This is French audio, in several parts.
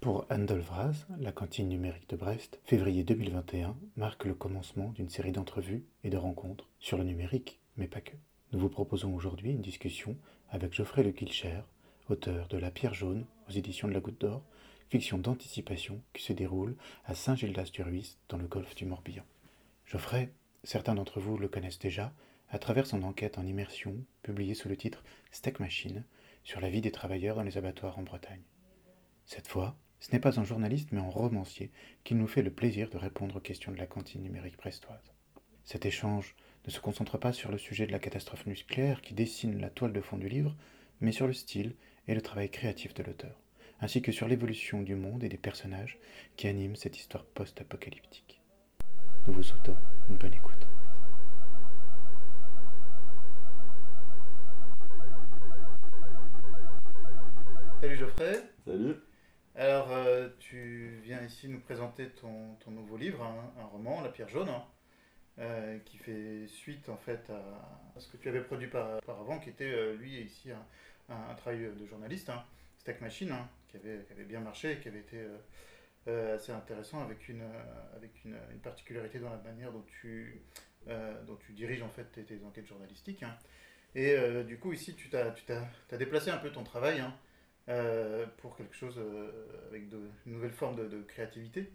Pour Anne Dolvraz, la cantine numérique de Brest, février 2021 marque le commencement d'une série d'entrevues et de rencontres sur le numérique, mais pas que. Nous vous proposons aujourd'hui une discussion avec Geoffrey Le Kilcher, auteur de La Pierre jaune aux éditions de la Goutte d'Or, fiction d'anticipation qui se déroule à Saint-Gildas-du-Ruisse dans le golfe du Morbihan. Geoffrey, certains d'entre vous le connaissent déjà à travers son enquête en immersion publiée sous le titre Steak Machine sur la vie des travailleurs dans les abattoirs en Bretagne. Cette fois, ce n'est pas un journaliste mais un romancier qui nous fait le plaisir de répondre aux questions de la cantine numérique brestoise. Cet échange ne se concentre pas sur le sujet de la catastrophe nucléaire qui dessine la toile de fond du livre, mais sur le style et le travail créatif de l'auteur, ainsi que sur l'évolution du monde et des personnages qui animent cette histoire post-apocalyptique. Nous vous souhaitons une bonne écoute. Salut Geoffrey. Salut. Alors, euh, tu viens ici nous présenter ton, ton nouveau livre, hein, un roman, La Pierre jaune, hein, euh, qui fait suite en fait à, ce que tu avais produit par, auparavant, qui était euh, lui ici un, un, travail de journaliste, hein, Stack Machine, qui, avait, qui, avait, bien marché, qui avait été assez intéressant avec, une, avec une, une, particularité dans la manière dont tu, dont tu diriges en fait tes, tes enquêtes journalistiques. Et du coup, ici, tu as, déplacé un peu ton travail. Euh, pour quelque chose euh, avec de, une nouvelle forme de, créativité.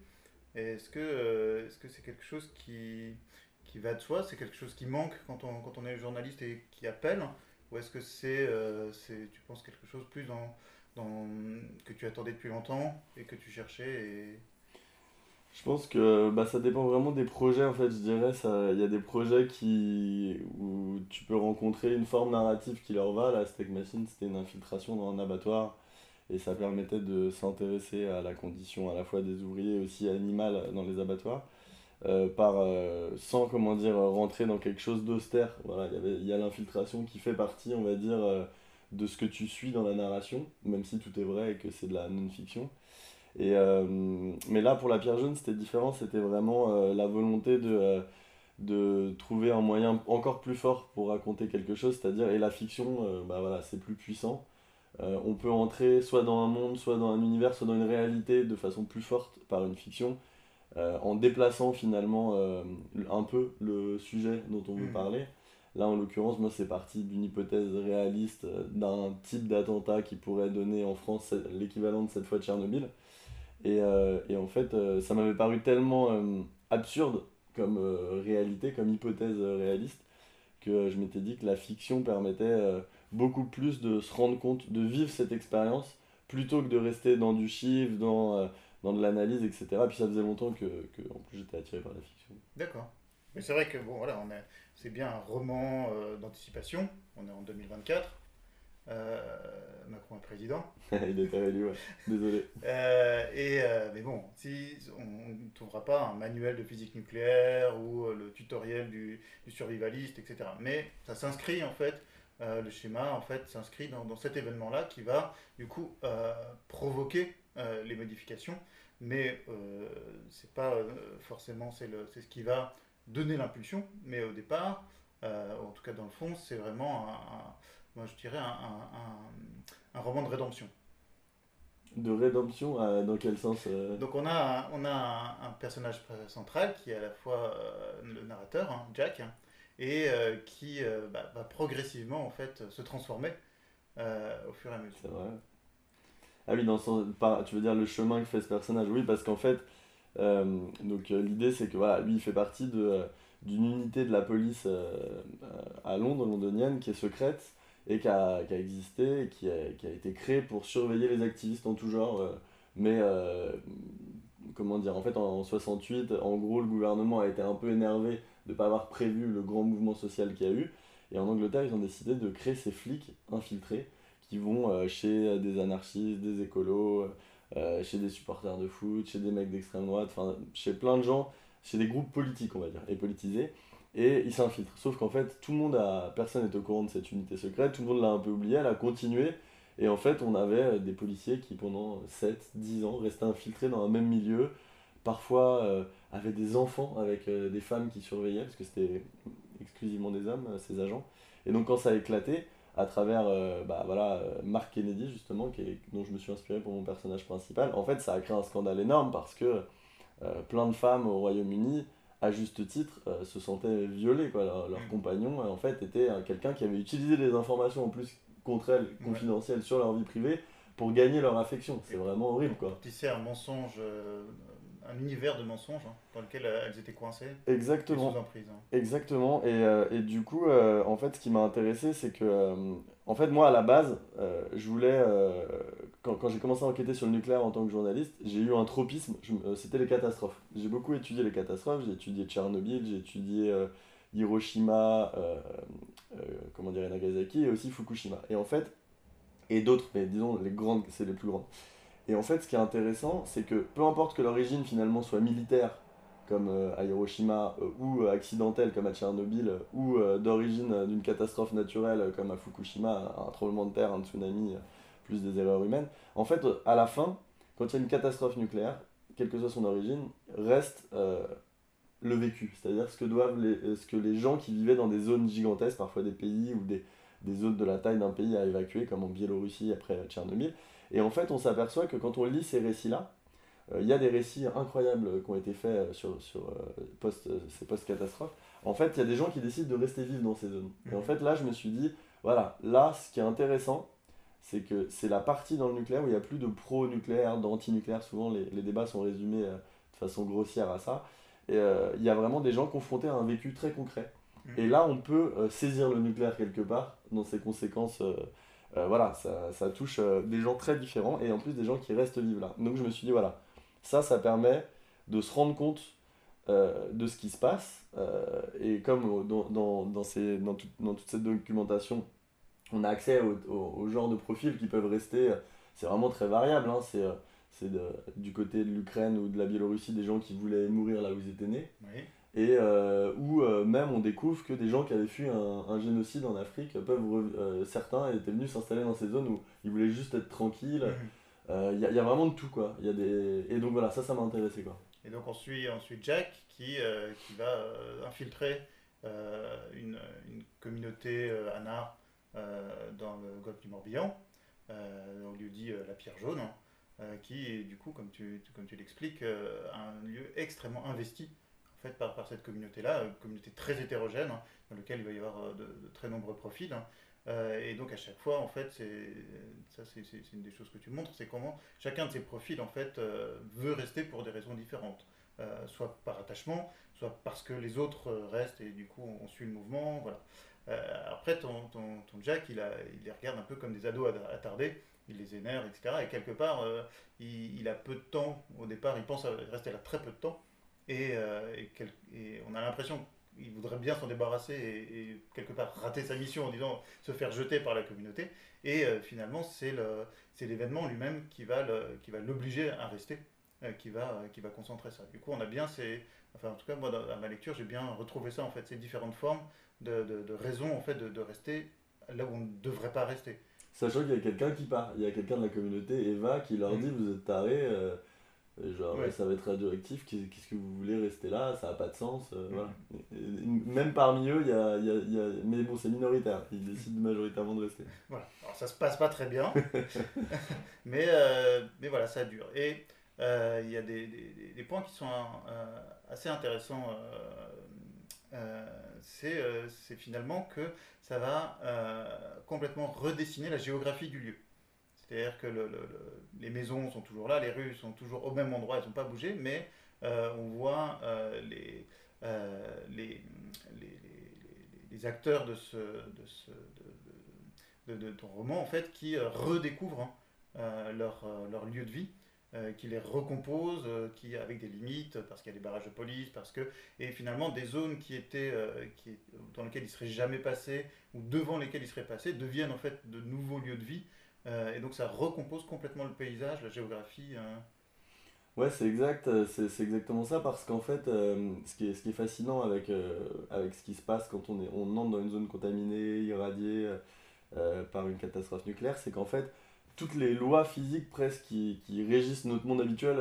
Est-ce que euh, est-ce que c'est quelque chose qui, qui va de soi? C'est quelque chose qui manque quand on, quand on est journaliste et qui appelle? Ou est-ce que c'est, c'est tu penses, quelque chose plus dans, dans, que tu attendais depuis longtemps et que tu cherchais. Je pense que bah, ça dépend vraiment des projets en fait, je dirais. Il y a des projets qui, où tu peux rencontrer une forme narrative qui leur va. La Steak Machine, c'était une infiltration dans un abattoir et ça permettait de s'intéresser à la condition à la fois des ouvriers et aussi animale dans les abattoirs. Euh, par, euh, sans comment dire, rentrer dans quelque chose d'austère. Voilà, il y a l'infiltration qui fait partie, on va dire, euh, de ce que tu suis dans la narration, même si tout est vrai et que c'est de la non-fiction. Et, mais là, pour La Pierre Jaune, c'était différent, c'était vraiment la volonté de, de trouver un moyen encore plus fort pour raconter quelque chose, c'est-à-dire, et la fiction, bah voilà, c'est plus puissant. Euh, on peut entrer soit dans un monde, soit dans un univers, soit dans une réalité de façon plus forte par une fiction, euh, en déplaçant finalement euh, un peu le sujet dont on veut mm. parler. Là, en l'occurrence, moi, c'est parti d'une hypothèse réaliste d'un type d'attentat qui pourrait donner en France l'équivalent de cette fois de Tchernobyl. Et, et en fait, ça m'avait paru tellement absurde comme réalité, comme hypothèse réaliste, que je m'étais dit que la fiction permettait beaucoup plus de se rendre compte, de vivre cette expérience, plutôt que de rester dans du chiffre, dans, euh, dans de l'analyse, etc. Puis ça faisait longtemps que, que en plus j'étais attiré par la fiction. D'accord. Mais c'est vrai que bon, voilà, on c'est bien un roman euh, d'anticipation. On est en 2024. Euh, Macron est président. Il est réélu, ouais. Désolé. et, mais bon, si on ne trouvera pas un manuel de physique nucléaire ou le tutoriel du, du survivaliste, etc. Mais ça s'inscrit en fait euh, le schéma en fait s'inscrit dans, dans, cet événement-là qui va du coup euh, provoquer euh, les modifications, mais c'est pas forcément c'est ce qui va donner l'impulsion, mais au départ, en tout cas dans le fond, c'est vraiment un, moi je dirais un, un, un, roman de rédemption. De rédemption, dans quel sens Donc on a, on a un, personnage central qui est à la fois le narrateur, hein, Jack, et euh, qui euh, bah, va progressivement en fait se transformer euh, au fur et à mesure. C'est vrai. Ah oui, dans son, tu veux dire le chemin que fait ce personnage Oui, parce qu'en fait, donc l'idée c'est que voilà, lui il fait partie de, d'une unité de la police à Londres, londonienne, qui est secrète et qui a, existé qui a, été créée pour surveiller les activistes en tout genre. mais comment dire, en fait en, en 68, en gros le gouvernement a été un peu énervé de ne pas avoir prévu le grand mouvement social qu'il y a eu. Et en Angleterre, ils ont décidé de créer ces flics infiltrés qui vont euh, chez des anarchistes, des écolos, euh, chez des supporters de foot, chez des mecs d'extrême droite, enfin chez plein de gens, chez des groupes politiques, on va dire, et politisés. Et ils s'infiltrent. Sauf qu'en fait, tout le monde a. Personne n'est au courant de cette unité secrète, tout le monde l'a un peu oublié, elle a continué. Et en fait, on avait des policiers qui, pendant 7, 10 ans, restaient infiltrés dans un même milieu, parfois euh, avec des enfants, avec euh, des femmes qui surveillaient, parce que c'était exclusivement des hommes, euh, ces agents. Et donc quand ça a éclaté, à travers bah, voilà, Mark Kennedy, justement, qui dont je me suis inspiré pour mon personnage principal. En fait, ça a créé un scandale énorme parce que plein de femmes au Royaume-Uni, à juste titre, se sentaient violées. Quoi. Leur, leur mm. compagnon, en fait, était quelqu'un qui avait utilisé des informations en plus contre elles, confidentielles, sur leur vie privée, pour gagner leur affection. C'est vraiment horrible, quoi. C'est un mensonge un univers de mensonges hein, dans lequel euh, elles étaient coincées. Exactement. Exactement. Et, euh, et, du coup, euh, en fait, ce qui m'a intéressé, c'est que, en fait, moi, à la base, je voulais, quand, quand j'ai commencé à enquêter sur le nucléaire en tant que journaliste, j'ai eu un tropisme, c'était les catastrophes. J'ai beaucoup étudié les catastrophes, j'ai étudié Tchernobyl, j'ai étudié Hiroshima, comment dire, Nagasaki, et aussi Fukushima. Et en fait, et d'autres, mais disons, les grandes, c'est les plus grandes. Et en fait, ce qui est intéressant, c'est que peu importe que l'origine finalement soit militaire, comme euh, à Hiroshima, euh, ou euh, accidentelle, comme à Tchernobyl, ou d'origine d'une catastrophe naturelle, comme à Fukushima, un tremblement de terre, un tsunami, plus des erreurs humaines, en fait, à la fin, quand il y a une catastrophe nucléaire, quelle que soit son origine, reste le vécu, c'est-à-dire ce que doivent les, ce que les gens qui vivaient dans des zones gigantesques, parfois des pays ou des, des zones de la taille d'un pays à évacuer, comme en Biélorussie après Tchernobyl, et en fait, on s'aperçoit que quand on lit ces récits-là, euh, il y a des récits incroyables qui ont été faits euh, sur, sur euh, post, ces post-catastrophes. En fait, il y a des gens qui décident de rester vivre dans ces zones. Et en mhm. fait, là, je me suis dit, voilà, là, ce qui est intéressant, c'est que c'est la partie dans le nucléaire où il n'y a plus de pro-nucléaire, d'anti-nucléaire. Souvent, les, les, débats sont résumés de façon grossière à ça. Et il y a vraiment des gens confrontés à un vécu très concret. Mhm. Et là, on peut saisir le nucléaire quelque part dans ses conséquences euh, voilà, ça, ça touche euh, des gens très différents et en plus des gens qui restent vivre là. Donc je me suis dit, voilà, ça, ça permet de se rendre compte euh, de ce qui se passe. et comme dans, dans, dans, ces, dans, dans, toute cette documentation, on a accès au, au, genre de profils qui peuvent rester, c'est vraiment très variable. Hein, c'est c'est du côté de l'Ukraine ou de la Biélorussie des gens qui voulaient mourir là où ils étaient nés. Oui et euh, où euh, même on découvre que des gens qui avaient fui un, génocide en Afrique peuvent euh, certains étaient venus s'installer dans ces zones où ils voulaient juste être tranquilles mhm. il y, y, a vraiment de tout quoi y a des et donc voilà ça ça m'a intéressé quoi et donc on suit ensuite Jack qui, qui va infiltrer une, une, communauté ANA dans le golfe du Morbihan on lui dit la pierre jaune hein, qui est du coup comme tu, comme tu l'expliques un lieu extrêmement investi par, par cette communauté-là, une communauté très hétérogène, hein, dans laquelle il va y avoir euh, de, très nombreux profils. Hein. Euh, et donc à chaque fois, en fait, c'est ça, c'est une des choses que tu montres, c'est comment chacun de ces profils, en fait, euh, veut rester pour des raisons différentes, soit par attachement, soit parce que les autres restent et du coup on, suit le mouvement, voilà. Après, ton, ton, ton, Jack, il, les regarde un peu comme des ados attardés, il les énerve, etc. Et quelque part, il, il, a peu de temps. Au départ, il pense rester là très peu de temps. Euh, et, on a l'impression qu'il voudrait bien s'en débarrasser et, quelque part rater sa mission en disant se faire jeter par la communauté. Et euh, finalement, c'est l'événement lui-même qui va l'obliger à rester, euh, qui, va, qui va concentrer ça. Du coup, on a bien ces. Enfin, en tout cas, moi, dans, ma lecture, j'ai bien retrouvé ça, en fait, ces différentes formes de, de, raisons, en fait, de, de, rester là où on ne devrait pas rester. Sachant qu'il y a quelqu'un qui part, il y a quelqu'un de la communauté, Eva, qui leur mm. dit Vous êtes tarés genre, ça va être radioactif, qu'est-ce que vous voulez rester là, ça n'a pas de sens. Euh, voilà. même parmi eux, il y a, y, a, y a, Mais bon, c'est minoritaire, ils décident majoritairement de rester. Voilà, alors ça se passe pas très bien, mais, euh, mais voilà, ça dure. Et euh, il y a des, des, des, points qui sont assez intéressants. C'est finalement que ça va complètement redessiner la géographie du lieu. C'est-à-dire que le, les maisons sont toujours là, les rues sont toujours au même endroit, elles n'ont pas bougé, mais euh, on voit euh, les, euh, acteurs de, ce, ton roman en fait, qui redécouvrent hein, leur, lieu de vie. Qui les recompose, qui avec des limites, parce qu'il y a des barrages de police, parce que et finalement des zones qui étaient qui, dans lesquelles ils seraient jamais passés ou devant lesquelles ils seraient passés deviennent en fait de nouveaux lieux de vie euh, et donc ça recompose complètement le paysage, la géographie. Ouais, c'est exact, euh, c'est exactement ça, parce qu'en fait, euh, ce, qui est, ce qui est fascinant avec, avec ce qui se passe quand on, est, on entre dans une zone contaminée, irradiée par une catastrophe nucléaire, c'est qu'en fait, toutes les lois physiques presque qui, qui régissent notre monde habituel,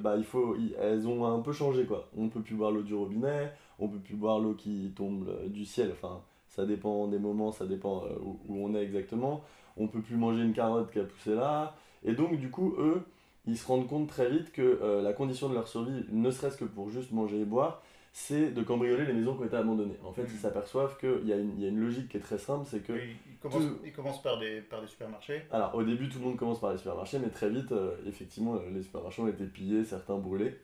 bah, il faut, elles ont un peu changé. Quoi. On ne peut plus boire l'eau du robinet, on ne peut plus boire l'eau qui tombe du ciel, enfin ça dépend des moments, ça dépend où, où, on est exactement. On peut plus manger une carotte qui a poussé là. Et donc, du coup, eux, ils se rendent compte très vite que la condition de leur survie, ne serait-ce que pour juste manger et boire, c'est de cambrioler les maisons qui ont été abandonnées. En fait, ils mm. s'aperçoivent qu'il y a une logique qui est très simple, c'est que... ils, commencent, par, des, par des supermarchés Alors, au début, tout le monde commence par les supermarchés, mais très vite, euh, effectivement, euh, les supermarchés ont été pillés, certains brûlés.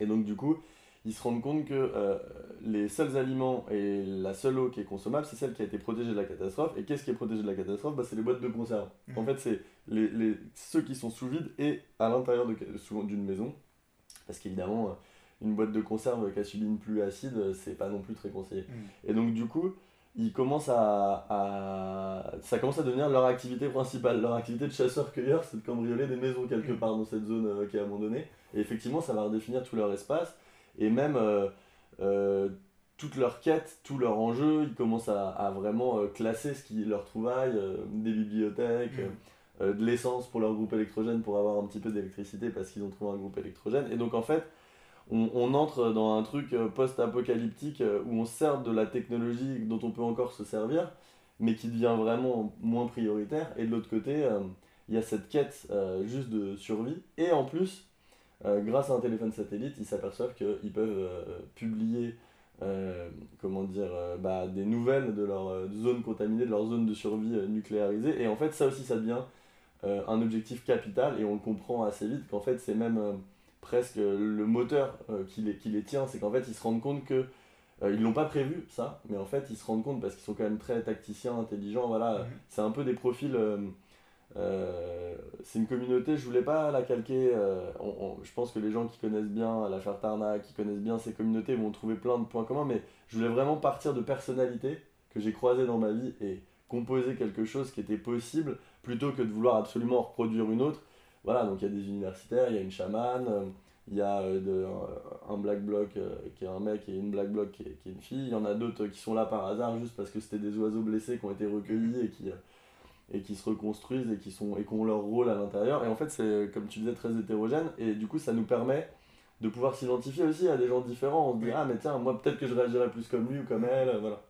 Et donc, du coup, ils se rendent compte que euh, les seuls aliments et la seule eau qui est consommable, c'est celle qui a été protégée de la catastrophe. Et qu'est-ce qui est protégé de la catastrophe? Bah, C'est les boîtes de conserve. Mm. En fait, c'est les, les, ceux qui sont sous vide et à l'intérieur d'une maison. Parce qu'évidemment une boîte de conserve qui a subi une pluie acide, c'est pas non plus très conseillé. Mm. Et donc, du coup, ils commencent à, ça commence à devenir leur activité principale. Leur activité de chasseur-cueilleur, c'est de cambrioler des maisons quelque part dans cette zone euh, qui est abandonnée. Et effectivement, ça va redéfinir tout leur espace. Et même euh, euh, toute leur quête, tout leur enjeu, ils commencent à, vraiment classer ce qui leur trouvaille, des bibliothèques. Mm. de l'essence pour leur groupe électrogène pour avoir un petit peu d'électricité parce qu'ils ont trouvé un groupe électrogène. Et donc en fait, on, entre dans un truc euh, post-apocalyptique euh, où on sert de la technologie dont on peut encore se servir, mais qui devient vraiment moins prioritaire. Et de l'autre côté, euh, il y a cette quête juste de survie. Et en plus, grâce à un téléphone satellite, ils s'aperçoivent qu'ils peuvent publier comment dire, bah, des nouvelles de leur zone contaminée, de leur zone de survie nucléarisée. Et en fait, ça aussi, ça devient un objectif capital. Et on le comprend assez vite qu'en fait, c'est même presque le moteur euh, qui, les, qui les tient, c'est qu'en fait ils se rendent compte que euh, ils l'ont pas prévu ça, mais en fait ils se rendent compte parce qu'ils sont quand même très tacticiens, intelligents, voilà, mhm. c'est un peu des profils. Euh, c'est une communauté, je voulais pas la calquer. je pense que les gens qui connaissent bien l'affaire Tarna, qui connaissent bien ces communautés vont trouver plein de points communs, mais je voulais vraiment partir de personnalités que j'ai croisées dans ma vie et composer quelque chose qui était possible plutôt que de vouloir absolument reproduire une autre voilà, donc il y a des universitaires, il y a une chamane, euh, il y a euh, un black bloc euh, qui est un mec et une black bloc qui est, qui est une fille. Il y en a d'autres qui sont là par hasard juste parce que c'était des oiseaux blessés qui ont été recueillis et qui, et qui se reconstruisent et qui, sont, et qui ont leur rôle à l'intérieur. Et en fait, c'est, comme tu disais, très hétérogène. Et du coup, ça nous permet de pouvoir s'identifier aussi à des gens différents. On se dit, ah, mais tiens, moi, peut-être que je réagirais plus comme lui ou comme elle. Voilà.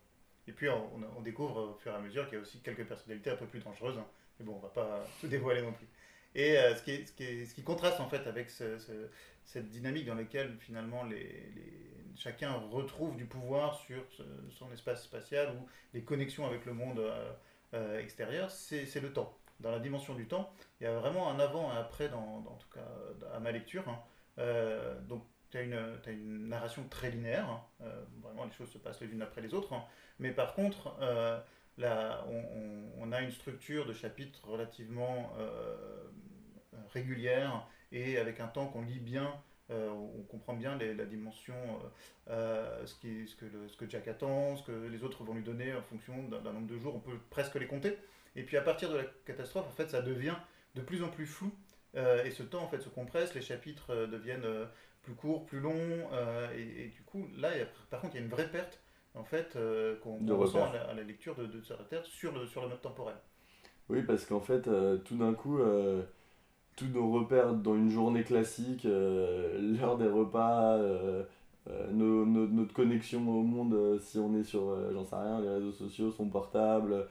Et puis, on, on découvre au fur et à mesure qu'il y a aussi quelques personnalités un peu plus dangereuses. Hein. Mais bon, on va pas tout dévoiler non plus. Et euh, ce, qui ce, qui ce, qui contraste en fait avec ce, cette dynamique dans laquelle finalement les, les, chacun retrouve du pouvoir sur son espace spatial ou les connexions avec le monde euh, euh, extérieur, c'est le temps. Dans la dimension du temps, il y a vraiment un avant et après, dans, dans en tout cas à ma lecture. Hein. donc tu as, as, une narration très linéaire, hein. vraiment les choses se passent les unes après les autres, hein. mais par contre, là, on, on, a une structure de chapitres relativement régulière et avec un temps qu'on lit bien, euh, on comprend bien la dimension, euh, euh, ce, qui, ce, que ce que Jack attend, ce que les autres vont lui donner en fonction d'un nombre de jours, on peut presque les compter. Et puis à partir de la catastrophe, en fait, ça devient de plus en plus flou. et ce temps en fait se compresse, les chapitres deviennent plus courts, plus longs, et, du coup là, par contre, il y a une vraie perte en fait qu'on ressent à la, lecture de, de Terre sur le sur le mode temporel. Oui, parce qu'en fait, tout d'un coup, tous nos repères dans une journée classique, euh, l'heure des repas, euh, euh, nos, notre connexion au monde, si on est sur, j'en sais rien, les réseaux sociaux, son portable,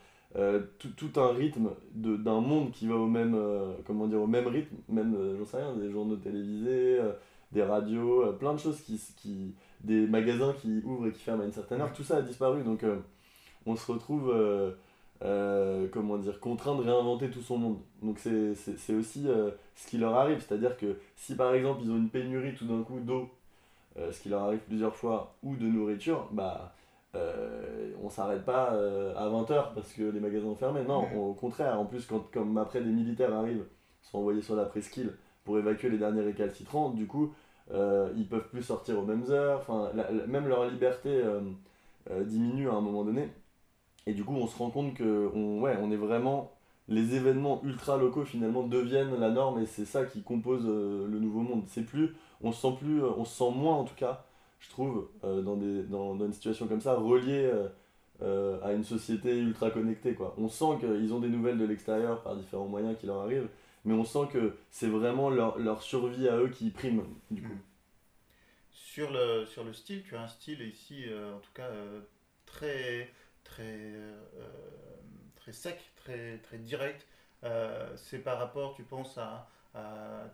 tout, tout, un rythme d'un monde qui va au même, comment dire, au même rythme, même, j'en sais rien, des journaux télévisés, des radios, plein de choses qui, qui, des magasins qui ouvrent et qui ferment à une certaine heure, tout ça a disparu, donc on se retrouve euh, comment dire, contraint de réinventer tout son monde. Donc c'est aussi euh, ce qui leur arrive, c'est-à-dire que si par exemple ils ont une pénurie tout d'un coup d'eau, euh, ce qui leur arrive plusieurs fois, ou de nourriture, bah on s'arrête pas à 20h parce que les magasins sont fermés. Non, au contraire, en plus quand comme après des militaires arrivent, sont envoyés sur la presqu'île pour évacuer les derniers récalcitrants, du coup ils peuvent plus sortir aux mêmes heures, enfin même leur liberté diminue à un moment donné. Et du coup, on se rend compte que ouais, on est vraiment. Les événements ultra locaux finalement deviennent la norme et c'est ça qui compose euh, le nouveau monde. C'est plus, on se sent plus, euh, on se sent moins en tout cas, je trouve, euh, dans, des, dans, une situation comme ça, relié à une société ultra connectée. Quoi. On sent qu'ils ont des nouvelles de l'extérieur par différents moyens qui leur arrivent, mais on sent que c'est vraiment leur, leur, survie à eux qui prime du coup. Sur le, sur le style, tu as un style ici, en tout cas, très très, très sec, très, très direct. c'est par rapport, tu penses, à,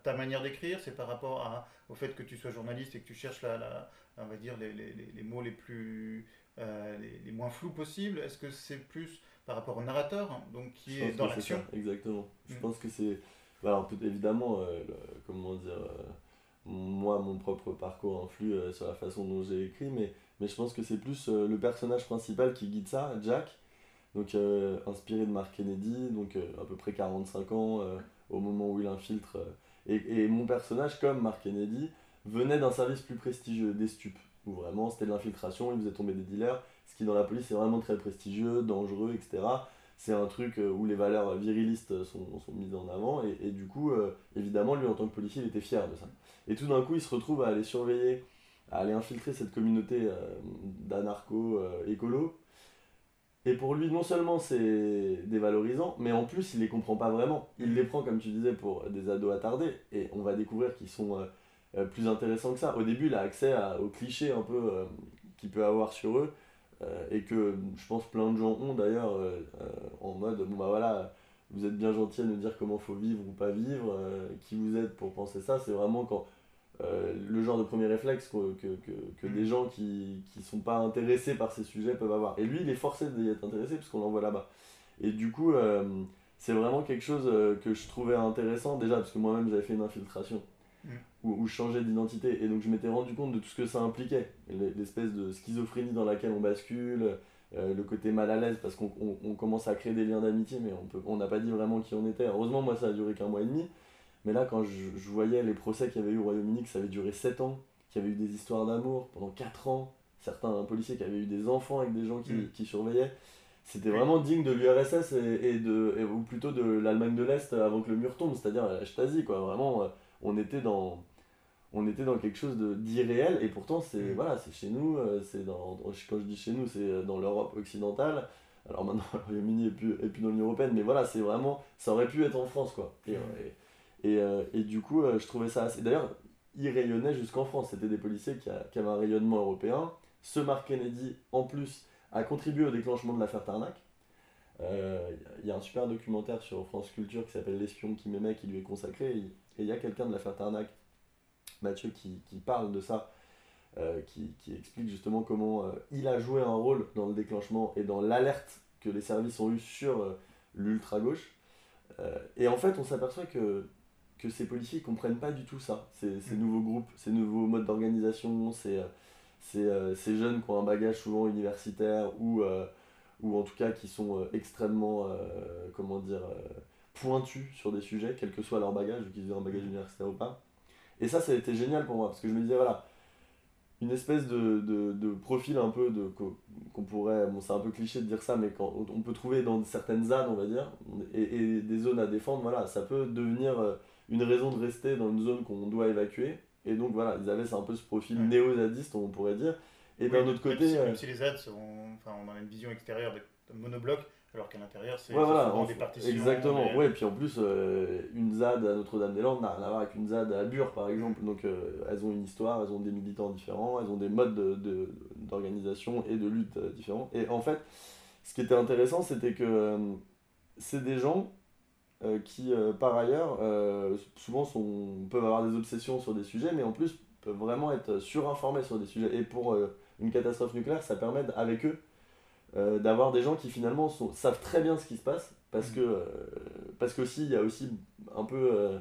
ta manière d'écrire, c'est par rapport à, au fait que tu sois journaliste et que tu cherches la, la on va dire les, les, les, mots les plus les, moins flous possibles. Est-ce que c'est plus par rapport au narrateur, donc qui est dans l'action? Exactement. Je mm. pense que c'est alors, évidemment, euh, comment dire, euh, moi, mon propre parcours influe euh, sur la façon dont j'ai écrit, mais, mais je pense que c'est plus le personnage principal qui guide ça, Jack, donc inspiré de Mark Kennedy, donc à peu près 45 ans au moment où il infiltre. Et, et, mon personnage, comme Mark Kennedy, venait d'un service plus prestigieux, des stupes, où vraiment c'était de l'infiltration, il faisait tomber des dealers, ce qui dans la police est vraiment très prestigieux, dangereux, etc c'est un truc euh, où les valeurs virilistes sont, sont mises en avant et, et du coup euh, évidemment lui en tant que policier il était fier de ça. Et tout d'un coup il se retrouve à aller surveiller à aller infiltrer cette communauté euh, d'anarcho écolo. Et pour lui non seulement c'est dévalorisant mais en plus il les comprend pas vraiment. Il les prend comme tu disais pour des ados attardés et on va découvrir qu'ils sont plus intéressants que ça. Au début il a accès aux clichés un peu qu'il peut avoir sur eux euh, et que je pense plein de gens ont d'ailleurs euh, euh, en mode bon bah voilà vous êtes bien gentil à nous dire comment faut vivre ou pas vivre qui vous êtes pour penser ça. C'est vraiment quand le genre de premier réflexe que, que, que, que des mm. gens qui qui sont pas intéressés par ces sujets peuvent avoir. Et lui il est forcé d'y être intéressé parce qu'on l'envoie là-bas. Et du coup c'est vraiment quelque chose que je trouvais intéressant déjà parce que moi-même j'avais fait une infiltration Mm. ou, changer d'identité. Et donc je m'étais rendu compte de tout ce que ça impliquait, l'espèce de schizophrénie dans laquelle on bascule, euh, le côté mal à l'aise parce qu'on commence à créer des liens d'amitié, mais on n'a on pas dit vraiment qui on était. Heureusement, moi ça a duré qu'un mois et demi, mais là quand je, voyais les procès qu'il y avait eu au Royaume-Uni, que ça avait duré 7 ans, qu'il y avait eu des histoires d'amour pendant 4 ans, certains policiers qui avaient eu des enfants avec des gens qui, mm. qui surveillaient. C'était vraiment digne de l'URSS et, et, de, ou plutôt de l'Allemagne de l'Est avant que le mur tombe, c'est-à-dire la Stasi, quoi. Vraiment, euh, on était dans on était dans quelque chose d'irréel. Et pourtant c'est mm. voilà c'est chez nous euh, c'est dans quand je dis chez nous c'est euh, dans l'Europe occidentale. Alors maintenant le Royaume-Uni est plus, est plus dans l'Union Européenne mais voilà c'est vraiment ça aurait pu être en France quoi. Et, mm. euh, et, et, du coup je trouvais ça assez d'ailleurs il rayonnait jusqu'en France. C'était des policiers qui, qui, avaient un rayonnement européen. Ce Mark Kennedy en plus a contribué au déclenchement de l'affaire Tarnac. Il y a un super documentaire sur France Culture qui s'appelle L'espion qui m'aimait qui lui est consacré et il y a quelqu'un de l'affaire Tarnac, Mathieu, qui, qui, parle de ça, euh, qui, qui, explique justement comment euh, il a joué un rôle dans le déclenchement et dans l'alerte que les services ont eu sur euh, l'ultra-gauche. et en fait, on s'aperçoit que, que ces policiers ne comprennent pas du tout ça, ces, ces mm. nouveaux groupes, ces nouveaux modes d'organisation, ces, ces, ces, jeunes qui ont un bagage souvent universitaire ou, ou en tout cas qui sont extrêmement, comment dire, pointus sur des sujets, quel que soit leur bagage, qu'ils aient un bagage universitaire ou pas. Et ça, ça a été génial pour moi, parce que je me disais, voilà, une espèce de, de, de profil un peu de qu'on pourrait, bon c'est un peu cliché de dire ça, mais quand on peut trouver dans certaines zones, on va dire, et, et, des zones à défendre, voilà, ça peut devenir euh, une raison de rester dans une zone qu'on doit évacuer. Et donc voilà, ils avaient un peu ce profil néo-zadiste, on pourrait dire. Et d'un autre côté. Même si, euh, les ZAD, sont, enfin, on a une vision extérieure de monobloc, alors qu'à l'intérieur, c'est ouais, des partitions. Exactement, ouais, et puis en plus, euh, une ZAD à Notre-Dame-des-Landes n'a rien à voir avec une ZAD à Bure, par exemple. Donc euh, elles ont une histoire, elles ont des militants différents, elles ont des modes d'organisation de, et de lutte euh, différents. Et en fait, ce qui était intéressant, c'était que c'est des gens qui, par ailleurs, souvent sont, peuvent avoir des obsessions sur des sujets, mais en plus peuvent vraiment être surinformés sur des sujets. Et pour une catastrophe nucléaire, ça permet avec eux euh, d'avoir des gens qui finalement sont, savent très bien ce qui se passe parce mm. que euh, parce qu'aussi il y a aussi un peu euh,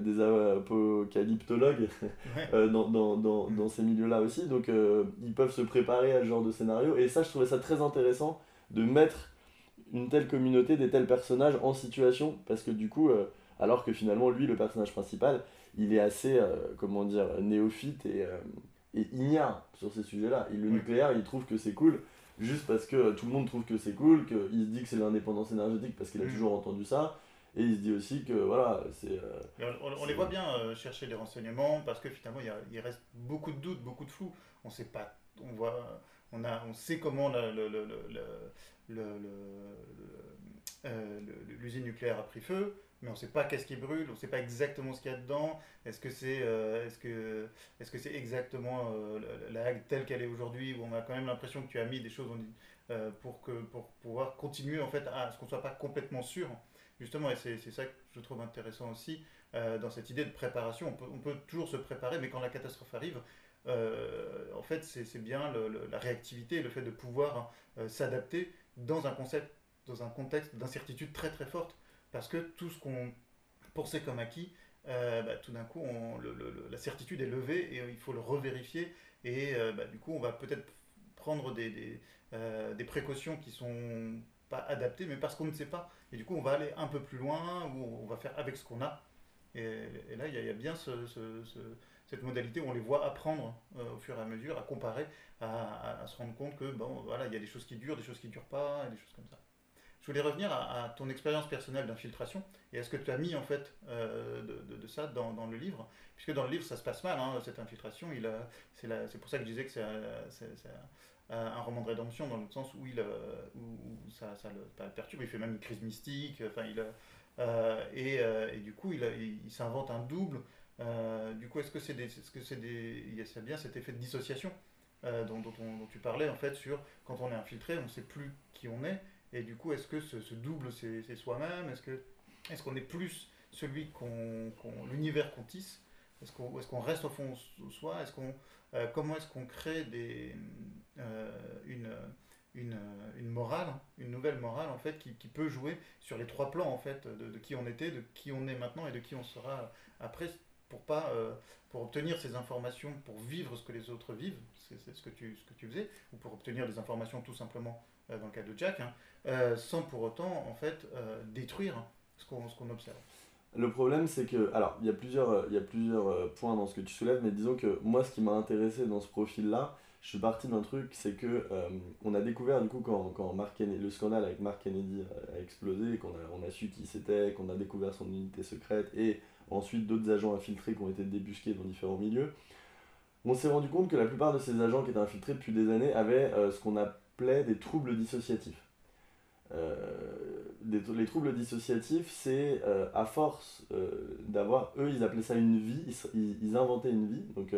des apocalyptologues dans, dans, dans, mm. dans, ces milieux-là aussi donc ils peuvent se préparer à ce genre de scénario et ça je trouvais ça très intéressant de mettre une telle communauté, des tels personnages en situation parce que du coup alors que finalement lui le personnage principal il est assez comment dire néophyte et, et ignare sur ces sujets-là. le nucléaire, il trouve que c'est cool juste parce que tout le monde trouve que c'est cool, qu'il se dit que c'est l'indépendance énergétique parce qu'il a mm. toujours entendu ça. Et il se dit aussi que voilà, c'est. Euh, on, les voit bien euh, chercher des renseignements parce que finalement il, reste beaucoup de doutes, beaucoup de flou. On sait pas, on voit, on a, on sait comment l'usine nucléaire a pris feu. mais on ne sait pas qu'est-ce qui brûle, on ne sait pas exactement ce qu'il y a dedans. Est-ce que c'est euh, est -ce que, est -ce que c'est exactement euh, la Hague telle qu'elle est aujourd'hui, où on a quand même l'impression que tu as mis des choses euh, pour, que, pour pouvoir continuer en fait à ce qu'on ne soit pas complètement sûr. Justement, et c'est ça que je trouve intéressant aussi dans cette idée de préparation. On peut, on peut, toujours se préparer, mais quand la catastrophe arrive, en fait, c'est bien la réactivité, le fait de pouvoir s'adapter dans un concept, dans un contexte d'incertitude très très forte parce que tout ce qu'on pensait comme acquis, euh, bah, tout d'un coup, la certitude est levée et il faut le revérifier. Et euh, bah, du coup, on va peut-être prendre des, euh, des, précautions qui sont pas adaptées, mais parce qu'on ne sait pas. Et du coup, on va aller un peu plus loin, ou on va faire avec ce qu'on a. Et, là, il y, a bien ce, cette modalité où on les voit apprendre au fur et à mesure, à comparer, à, à, se rendre compte que, bon, voilà, il y a des choses qui durent, des choses qui ne durent pas, et des choses comme ça. Je voulais revenir à, ton expérience personnelle d'infiltration et à ce que tu as mis en fait euh, de, ça dans, le livre, puisque dans le livre ça se passe mal, hein, cette infiltration. C'est pour ça que je disais que c'est un roman de rédemption dans le sens où, il, où ça, ça, le perturbe, il fait même une crise mystique, enfin, il, euh, et, euh, et, du coup il, s'invente un double. du coup, est-ce que c'est est-ce que c'est il y a bien cet effet de dissociation dont, dont, dont, tu parlais en fait sur quand on est infiltré, on ne sait plus qui on est et du coup, est-ce que ce, double, c'est soi-même? Est-ce qu'on est, plus celui qu'on, l'univers qu'on tisse? Est-ce qu'on est qu'on reste au fond de soi? Est-ce euh, Comment est-ce qu'on crée des, euh, une, une, une, morale, une nouvelle morale en fait, qui, qui, peut jouer sur les trois plans en fait, de, qui on était, de qui on est maintenant et de qui on sera après? Pour pas euh, pour obtenir ces informations, pour vivre ce que les autres vivent, c'est, ce, que tu, ce que tu faisais, ou pour obtenir des informations tout simplement dans le cas de Jack, hein, euh, sans pour autant en fait euh, détruire ce qu'on qu'on observe. Le problème, c'est que, alors, il y a plusieurs, y a plusieurs euh, points dans ce que tu soulèves, mais disons que moi, ce qui m'a intéressé dans ce profil-là, je suis parti d'un truc, c'est que on a découvert du coup quand, quand Mark Kennedy, le scandale avec Mark Kennedy a, explosé, qu'on a, on a su qui c'était, qu'on a découvert son unité secrète, et ensuite d'autres agents infiltrés qui ont été débusqués dans différents milieux, on s'est rendu compte que la plupart de ces agents qui étaient infiltrés depuis des années avaient ce qu'on appelait des troubles dissociatifs. Euh, les troubles dissociatifs, c'est euh, à force euh, d'avoir, eux ils appelaient ça une vie, ils, inventaient une vie. Donc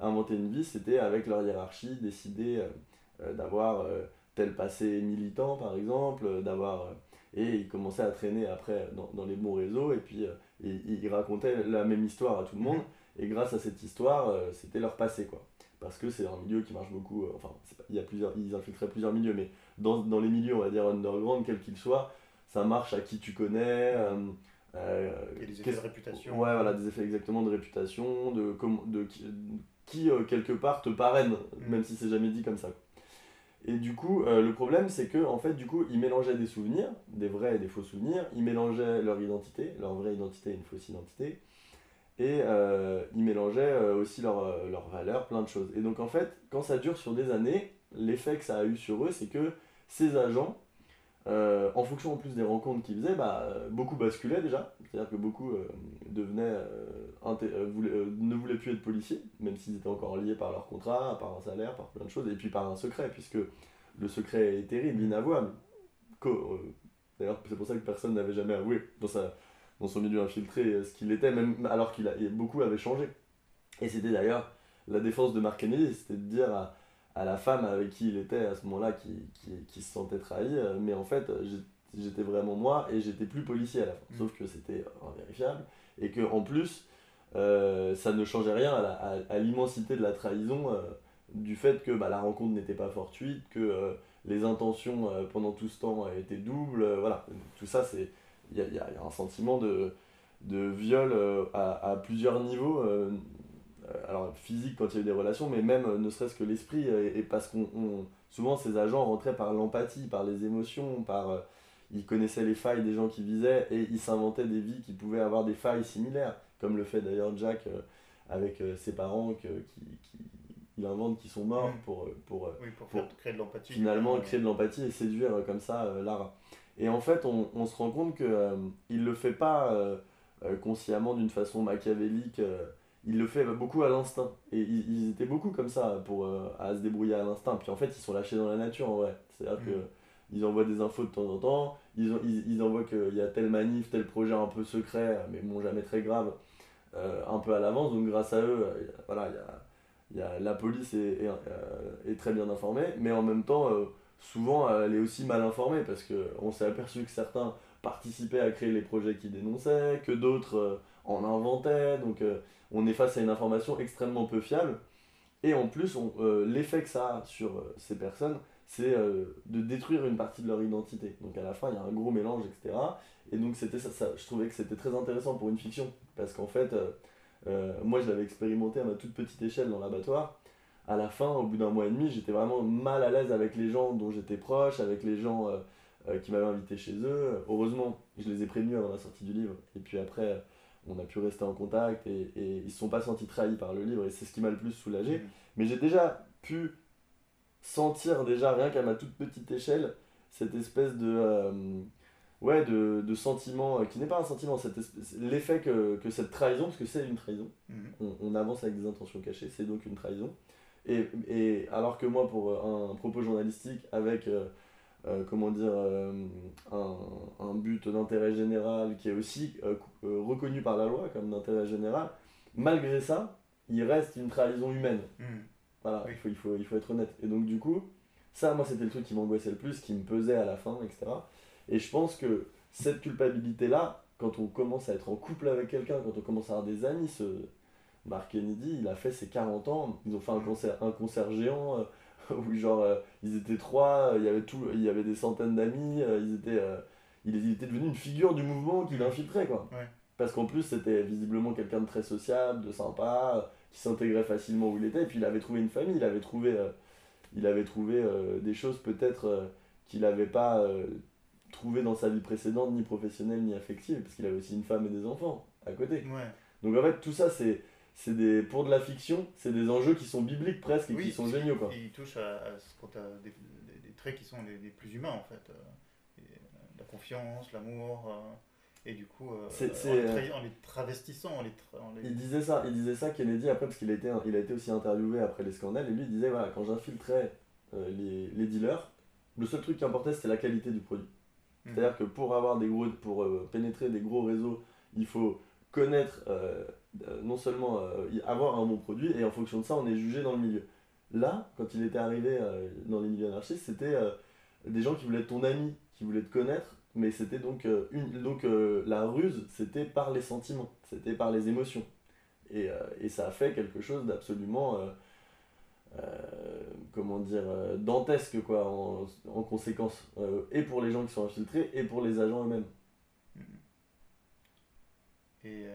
inventer une vie, c'était avec leur hiérarchie décider d'avoir tel passé militant par exemple, d'avoir et ils commençaient à traîner après dans, dans les bons réseaux et puis ils, racontaient la même histoire à tout le monde et grâce à cette histoire c'était leur passé quoi parce que c'est un milieu qui marche beaucoup enfin il y a plusieurs ils infiltraient plusieurs milieux mais dans, dans, les milieux, on va dire underground, quels qu'ils soient, ça marche à qui tu connais. Euh, euh, et des effets de réputation. Ouais, voilà, des effets exactement de réputation, de, de, qui, qui euh, quelque part te parraine, mm. même si c'est jamais dit comme ça. Et du coup, le problème, c'est que en fait, du coup, ils mélangeaient des souvenirs, des vrais et des faux souvenirs, ils mélangeaient leur identité, leur vraie identité et une fausse identité, et ils mélangeaient aussi leurs leur valeurs, plein de choses. Et donc, en fait, quand ça dure sur des années, l'effet que ça a eu sur eux, c'est que ces agents, euh, en fonction en plus des rencontres qu'ils faisaient, bah, beaucoup basculaient déjà. C'est-à-dire que beaucoup euh, devenaient, euh, ne voulaient plus être policiers, même s'ils étaient encore liés par leur contrat, par un salaire, par plein de choses, et puis par un secret, puisque le secret est terrible, inavouable. D'ailleurs, c'est pour ça que personne n'avait jamais avoué dans, sa, dans son milieu infiltré ce qu'il était, même alors qu'il beaucoup avait changé. Et c'était d'ailleurs la défense de Mark Kennedy, c'était de dire à à la femme avec qui il était à ce moment-là qui, qui, qui, se sentait trahi. Euh, mais en fait, j'étais vraiment moi et j'étais plus policier à la fin. Mm. Sauf que c'était invérifiable. Et que en plus, euh, ça ne changeait rien à l'immensité de la trahison euh, du fait que bah, la rencontre n'était pas fortuite, que les intentions pendant tout ce temps étaient doubles. voilà, tout ça, c'est il y a, y a, un sentiment de, de viol à, à, plusieurs niveaux euh, alors physique quand il y a eu des relations, mais même euh, ne serait-ce que l'esprit, euh, et, parce qu'on souvent ces agents rentraient par l'empathie, par les émotions, par ils connaissaient les failles des gens qui visaient et ils s'inventaient des vies qui pouvaient avoir des failles similaires, comme le fait d'ailleurs Jack avec ses parents qui, qui, il invente qui sont morts pour, pour, créer de l'empathie. Finalement, créer de l'empathie et séduire comme ça Lara. Et en fait, on, on se rend compte qu'il ne le fait pas consciemment d'une façon machiavélique il le fait beaucoup à l'instinct. Et ils, étaient beaucoup comme ça pour, euh, à se débrouiller à l'instinct. Puis en fait, ils sont lâchés dans la nature en vrai. C'est-à-dire mm. ils envoient des infos de temps en temps, ils, ont, ils, envoient qu'il y a tel manif, tel projet un peu secret, mais bon, jamais très grave, un peu à l'avance. Donc grâce à eux, voilà, il y a, la police est, est, très bien informée, mais en même temps, souvent, elle est aussi mal informée parce qu'on s'est aperçu que certains participaient à créer les projets qu'ils dénonçaient, que d'autres en inventaient. Donc on est face à une information extrêmement peu fiable. Et en plus, euh, l'effet que ça a sur euh, ces personnes, c'est euh, de détruire une partie de leur identité. Donc à la fin, il y a un gros mélange, etc. Et donc c'était ça, ça, je trouvais que c'était très intéressant pour une fiction. Parce qu'en fait, moi je l'avais expérimenté à ma toute petite échelle dans l'abattoir. À la fin, au bout d'un mois et demi, j'étais vraiment mal à l'aise avec les gens dont j'étais proche, avec les gens qui m'avaient invité chez eux. Heureusement, je les ai prévenus avant la sortie du livre. Et puis après, on a pu rester en contact et, et ils se sont pas sentis trahis par le livre et c'est ce qui m'a le plus soulagé. Mm. Mais j'ai déjà pu sentir déjà rien qu'à ma toute petite échelle cette espèce de euh, ouais de, de sentiment euh, qui n'est pas un sentiment l'effet que, que, cette trahison parce que c'est une trahison mm. on, on, avance avec des intentions cachées c'est donc une trahison et, et, alors que moi pour un, propos journalistique avec euh, euh, comment dire, euh, un, un, but d'intérêt général qui est aussi euh, reconnu par la loi comme d'intérêt général, malgré ça, il reste une trahison humaine. Hmm. Voilà, il, faut, il, faut, il faut être honnête. Et donc du coup, ça, moi, c'était le truc qui m'angoissait le plus, qui me pesait à la fin, etc. Et je pense que cette culpabilité-là, quand on commence à être en couple avec quelqu'un, quand on commence à avoir des amis, ce Mark Kennedy, il a fait ses 40 ans, ils ont fait un concert, un concert géant où genre euh, ils étaient trois, il y avait tout, il y avait des centaines d'amis, euh, ils étaient, euh, il, était devenu une figure du mouvement qu'il infiltrait quoi. Parce qu'en plus c'était visiblement quelqu'un de très sociable, de sympa, qui s'intégrait facilement où il était, et puis il avait trouvé une famille, il avait trouvé, il avait trouvé des choses peut-être qu'il n'avait pas trouvé dans sa vie précédente, ni professionnelle, ni affective, parce qu'il avait aussi une femme et des enfants à côté. Donc en fait tout ça c'est c'est des pour de la fiction c'est des enjeux qui sont bibliques presque et qui sont géniaux quoi ils touchent à, à des, des, traits qui sont les, plus humains en fait euh, la confiance l'amour euh, et du coup euh, en, les travestissant les il disait ça il disait ça Kennedy après parce qu'il a été il a été aussi interviewé après les scandales et lui il disait voilà quand j'infiltrais les, les, dealers le seul truc qui importait c'était la qualité du produit mmh. c'est à dire que pour avoir des gros pour pénétrer des gros réseaux il faut connaître euh, non seulement euh, avoir un bon produit, et en fonction de ça, on est jugé dans le milieu. Là, quand il était arrivé euh, dans les milieux anarchistes, c'était des gens qui voulaient être ton ami, qui voulaient te connaître, mais c'était donc, une, donc la ruse, c'était par les sentiments, c'était par les émotions. Et, et, ça a fait quelque chose d'absolument, comment dire, dantesque, quoi, en, en conséquence, et pour les gens qui sont infiltrés, et pour les agents eux-mêmes. Et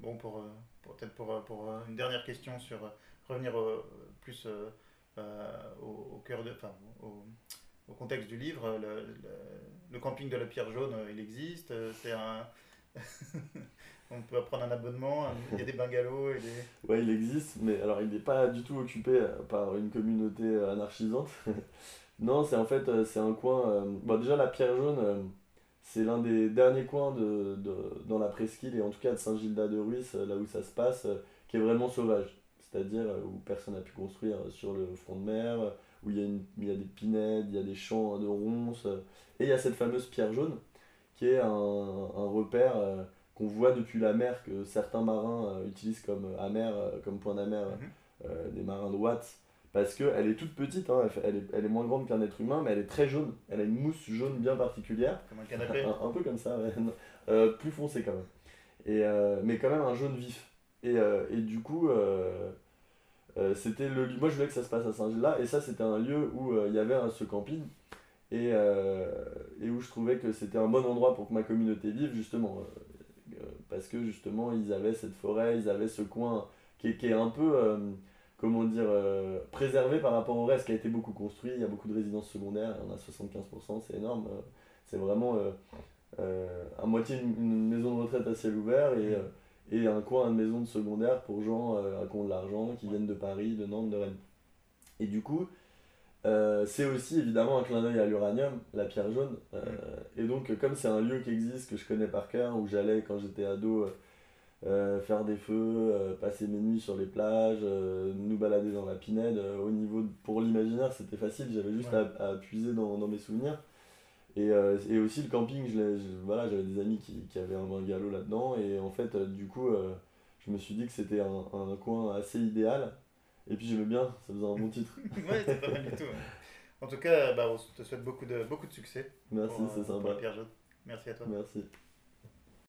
bon, pour, euh, peut-être pour, euh, pour, euh, une dernière question sur revenir plus au, cœur de, enfin, au, au, contexte du livre, le, le, camping de la Pierre Jaune, il existe. C'est On peut prendre un abonnement, il y a des bungalows et des... Ouais, il existe, mais alors il n'est pas du tout occupé par une communauté anarchisante. non, c'est en fait, c'est un coin... Déjà, la Pierre Jaune, c'est l'un des derniers coins de, de, dans la presqu'île, et en tout cas de Saint-Gildas de Ruisse, là où ça se passe, euh, qui est vraiment sauvage. C'est-à-dire euh, où personne n'a pu construire sur le front de mer, où il y, a une, il y a des pinèdes, il y a des champs de ronces. Et il y a cette fameuse pierre jaune, qui est un, un repère euh, qu'on voit depuis la mer, que certains marins utilisent comme amer, comme point d'amer, mhm. des marins de Watts parce qu'elle est toute petite, hein, elle, est, elle, est, moins grande qu'un être humain, mais elle est très jaune. Elle a une mousse jaune bien particulière. Comme un canapé. un, peu comme ça, euh, plus foncé quand même. Et, euh, mais quand même un jaune vif. Et, euh, et du coup, c'était le Moi je voulais que ça se passe à Saint-Gilles et ça c'était un lieu où il y avait ce camping. Et, et où je trouvais que c'était un bon endroit pour que ma communauté vive, justement. parce que justement, ils avaient cette forêt, ils avaient ce coin qui qui est un peu comment dire, euh, préservé par rapport au reste qui a été beaucoup construit. Il y a beaucoup de résidences secondaires, on a 75%, c'est énorme. Euh, c'est vraiment euh, à moitié une, maison de retraite à ciel ouvert et, et un coin de maison de secondaire pour gens qui ont de l'argent, qui viennent de Paris, de Nantes, de Rennes. Et du coup, c'est aussi évidemment un clin d'œil à l'uranium, la pierre jaune. et donc, comme c'est un lieu qui existe, que je connais par cœur, où j'allais quand j'étais ado euh, faire des feux, euh, passer mes nuits sur les plages, euh, nous balader dans la pinède. au niveau pour l'imaginaire, c'était facile, j'avais juste à, puiser dans, dans, mes souvenirs. Et, et aussi le camping, je voilà, j'avais des amis qui, qui avaient un bungalow là-dedans. Et en fait, du coup, je me suis dit que c'était un, un coin assez idéal. Et puis j'aimais bien, ça faisait un bon titre. ouais, c'est pas mal du tout. ouais. En tout cas, bah, on te souhaite beaucoup de, beaucoup de succès. Merci, pour, c'est pour sympa. la pierre jaune. Merci à toi. Merci.